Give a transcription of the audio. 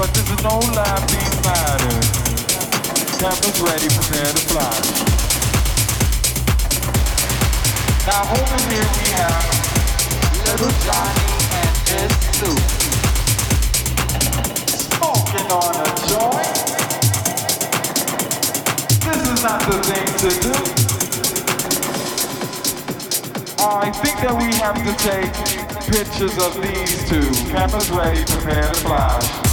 But this is no laughing matter. Cameras ready, prepare to fly. Now over here we have little Johnny and his suit. Smoking on a joint. This is not the thing to do. I think that we have to take pictures of these two. Cameras ready, prepare to fly.